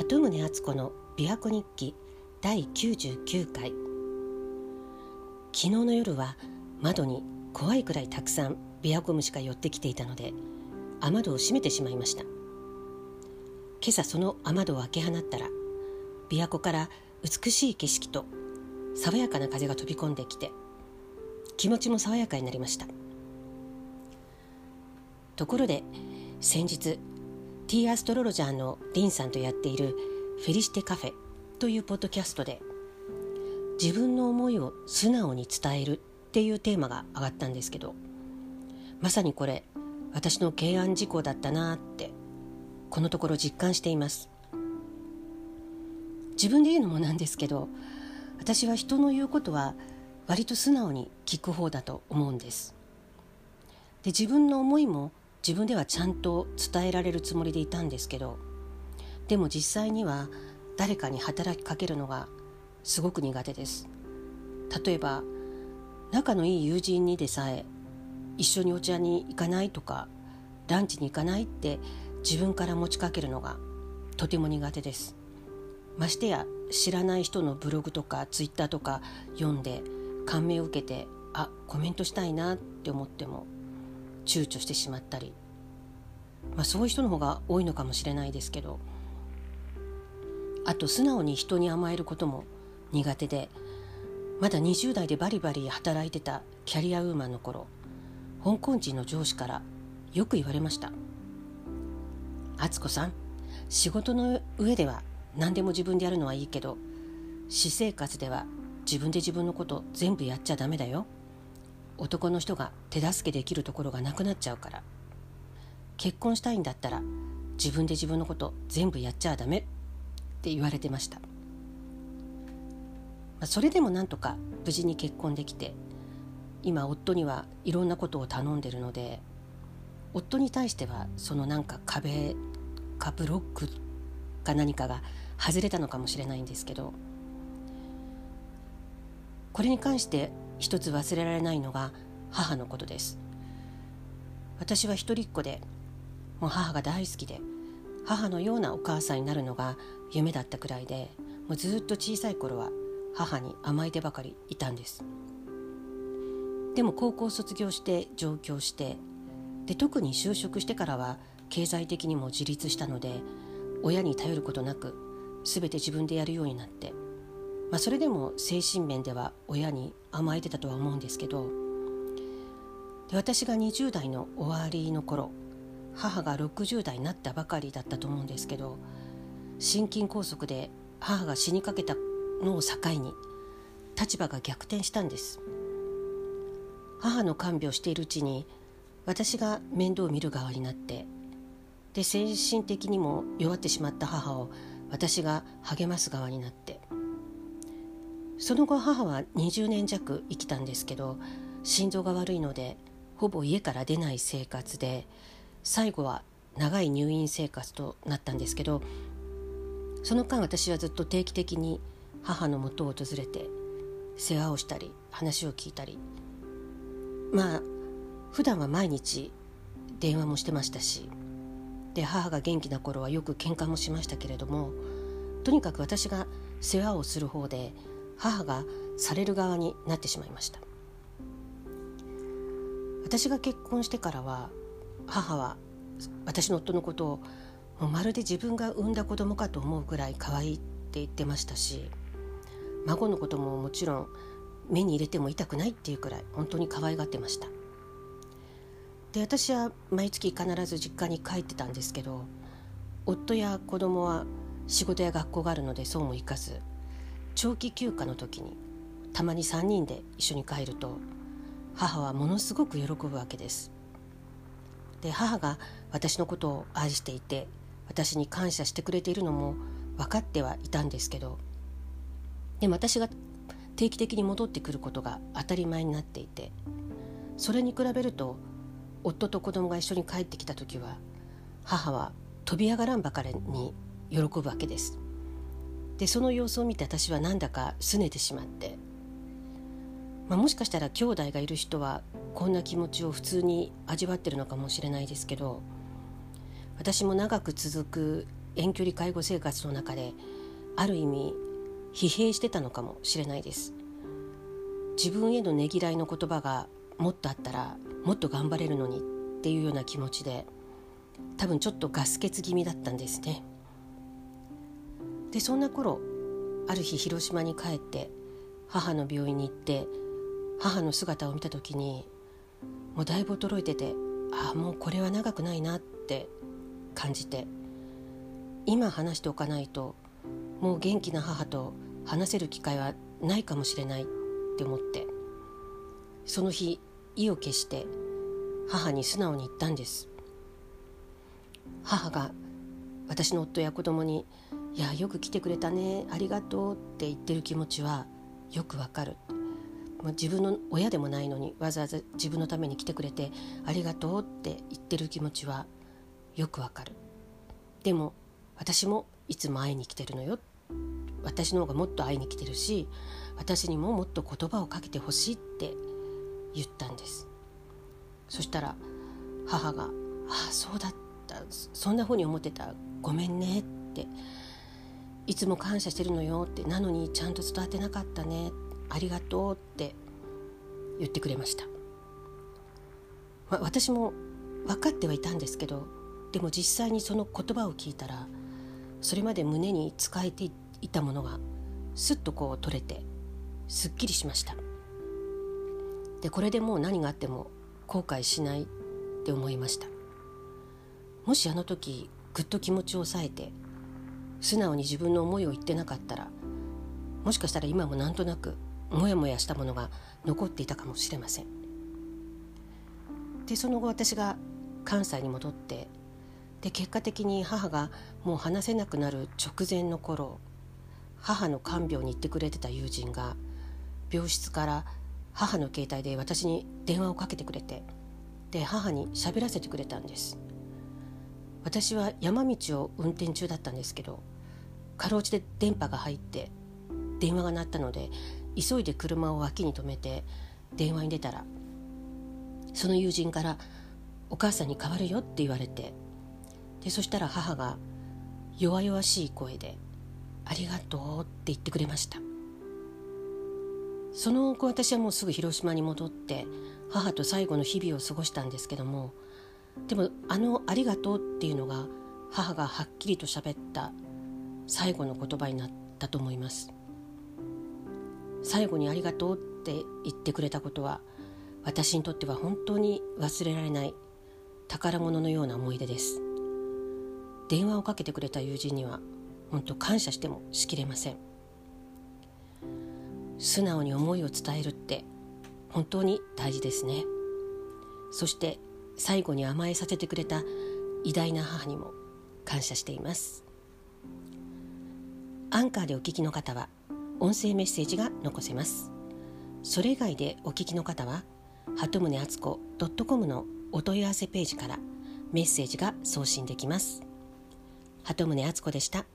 鳩宗敦子の琵琶湖日記第99回。昨日の夜は窓に怖いくらいたくさん琵琶湖虫が寄ってきていたので雨戸を閉めてしまいました。今朝その雨戸を開け放ったら琵琶湖から美しい景色と爽やかな風が飛び込んできて気持ちも爽やかになりました。ところで先日ティーアストロロジャーのリンさんとやっているフェリシテカフェというポッドキャストで自分の思いを素直に伝えるっていうテーマが上がったんですけどまさにこれ私の敬案事項だったなってこのところ実感しています。自分で言うのもなんですけど私は人の言うことは割と素直に聞く方だと思うんです。で自分の思いも自分ではちゃんと伝えられるつもりでいたんですけどでも実際には誰かに働きかけるのがすごく苦手です。例えば仲のいい友人にでさえ一緒にお茶に行かないとかランチに行かないって自分から持ちかけるのがとても苦手です。ましてや知らない人のブログとかツイッターとか読んで感銘を受けてあコメントしたいなって思っても躊躇してしまったり、まあ、そういう人の方が多いのかもしれないですけど。あと素直に人に甘えることも苦手でまだ20代でバリバリ働いてたキャリアウーマンの頃香港人の上司からよく言われました「敦子さん仕事の上では何でも自分でやるのはいいけど私生活では自分で自分のこと全部やっちゃダメだよ。男の人が手助けできるところがなくなっちゃうから。結婚したいんだったら自分で自分のこと全部やっちゃダメ。って言われてました、まあ、それでもなんとか無事に結婚できて今夫にはいろんなことを頼んでるので夫に対してはそのなんか壁かブロックか何かが外れたのかもしれないんですけどこれに関して一つ忘れられないのが母のことです。私は一人っ子でもう母が大好きで母のようなお母さんになるのが夢だったくらいでもうずっと小さい頃は母に甘えてばかりいたんです。でも高校卒業して上京してで特に就職してからは経済的にも自立したので親に頼ることなく全て自分でやるようになって、まあ、それでも精神面では親に甘えてたとは思うんですけどで私が20代の終わりの頃母が60代になったばかりだったと思うんですけど心筋梗塞で母が死にかけたのを境に立場が逆転したんです。母の看病しているうちに私が面倒を見る側になってで精神的にも弱ってしまった母を私が励ます側になってその後母は20年弱生きたんですけど心臓が悪いのでほぼ家から出ない生活で最後は長い入院生活となったんですけどその間私はずっと定期的に母のもとを訪れて世話をしたり話を聞いたり。まあ普段は毎日電話もしてましたしで母が元気な頃はよく喧嘩もしましたけれどもとにかく私が世話をする方で母がされる側になってしまいました。私が結婚してからは母は私の夫のことをもうまるで自分が産んだ子供かと思うくらい可愛いって言ってましたし孫のことももちろん目に入れても痛くないっていうくらい本当に可愛がってました。で私は毎月必ず実家に帰ってたんですけど夫や子供は仕事や学校があるのでそうもいかず長期休暇の時にたまに3人で一緒に帰ると母はものすごく喜ぶわけです。で母が私のことを愛していて私に感謝してくれているのも分かってはいたんですけどでも私が定期的に戻ってくることが当たり前になっていてそれに比べると夫と子供が一緒に帰ってきた時は母は飛び上がらんばかりに喜ぶわけです。でその様子を見て私はなんだか拗ねてしまって、まあ、もしかしたら兄弟がいる人はこんな気持ちを普通に味わってるのかもしれないですけど私も長く続く遠距離介護生活の中である意味疲弊してたのかもしれないです。自分へのねぎらいの言葉がもっとあったらもっと頑張れるのにっていうような気持ちで多分ちょっとガス欠気味だったんですね。でそんな頃ある日広島に帰って母の病院に行って母の姿を見た時にもうだいぶ衰えててああもうこれは長くないなって感じて今話しておかないともう元気な母と話せる機会はないかもしれないって思ってその日意を決して母に素直に言ったんです。母が私の夫や子供に「いやよく来てくれたねありがとう」って言ってる気持ちはよくわかる。自分の親でもないのにわざわざ自分のために来てくれてありがとうって言ってる気持ちはよくわかる。でも私もいつも会いに来てるのよ。私の方がもっと会いに来てるし私にももっと言葉をかけてほしいって言ったんです。そしたら母が「ああそうだった。そんなふうに思ってた。ごめんね」って「いつも感謝してるのよ」って「なのにちゃんと伝わってなかったねありがとう」って言ってくれました、ま、私も分かってはいたんですけどでも実際にその言葉を聞いたらそれまで胸に使えていたものがすっとこう取れてすっきりしました。でこれでもう何があっても後悔しないって思いました。もしあの時ぐっと気持ちを抑えて素直に自分の思いを言ってなかったらもしかしたら今もなんとなくモヤモヤしたものが残っていたかもしれません。でその後私が関西に戻ってで結果的に母がもう話せなくなる直前の頃母の看病に行ってくれてた友人が病室から母の携帯で私に電話をかけてくれてで母に喋らせてくれたんです。私は山道を運転中だったんですけどかろうじて電波が入って電話が鳴ったので急いで車を脇に止めて電話に出たらその友人から「お母さんに代わるよ」って言われてでそしたら母が弱々しい声で「ありがとう」って言ってくれました。その後私はもうすぐ広島に戻って母と最後の日々を過ごしたんですけどもでもあの「ありがとう」っていうのが母がはっきりと喋った最後の言葉になったと思います。最後に「ありがとう」って言ってくれたことは私にとっては本当に忘れられない宝物のような思い出です。電話をかけてくれた友人には本当感謝してもしきれません。素直に思いを伝えるって本当に大事ですね。そして最後に甘えさせてくれた偉大な母にも感謝しています。アンカーでお聞きの方は音声メッセージが残せます。それ以外でお聞きの方は鳩宗敦子 .com のお問い合わせページからメッセージが送信できます。鳩宗敦子でした。